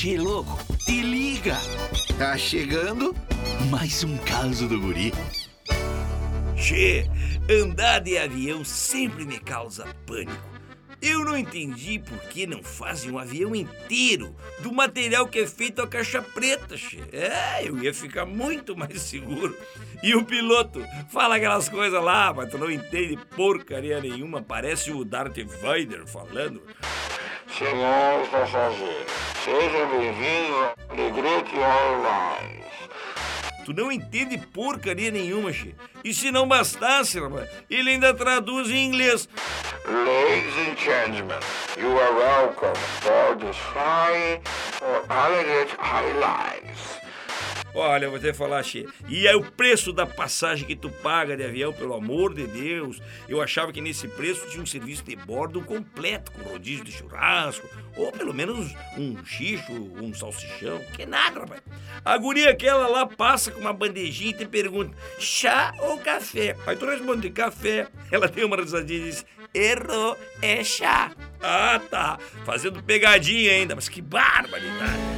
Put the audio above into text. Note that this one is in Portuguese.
Che, louco, te liga! Tá chegando mais um caso do guri. Che, andar de avião sempre me causa pânico. Eu não entendi por que não fazem um avião inteiro do material que é feito a caixa preta, che. É, eu ia ficar muito mais seguro. E o piloto fala aquelas coisas lá, mas tu não entende porcaria nenhuma. Parece o Darth Vader falando. Senhores passageiros, sejam bem-vindos ao Negrete Airlines. Tu não entende porcaria nenhuma, che. E se não bastasse, rapaz, ele ainda traduz em inglês. Ladies and gentlemen, you are welcome for this flying for Alligator Airlines. Olha, vou te falar, Che. E é o preço da passagem que tu paga de avião, pelo amor de Deus. Eu achava que nesse preço tinha um serviço de bordo completo, com rodízio de churrasco, ou pelo menos um xixo, um salsichão, que nada, rapaz. A guria aquela lá passa com uma bandejinha e te pergunta, chá ou café? Aí tu responde, café. Ela tem uma risadinha e diz, errou, é chá. Ah, tá. Fazendo pegadinha ainda, mas que barbaridade.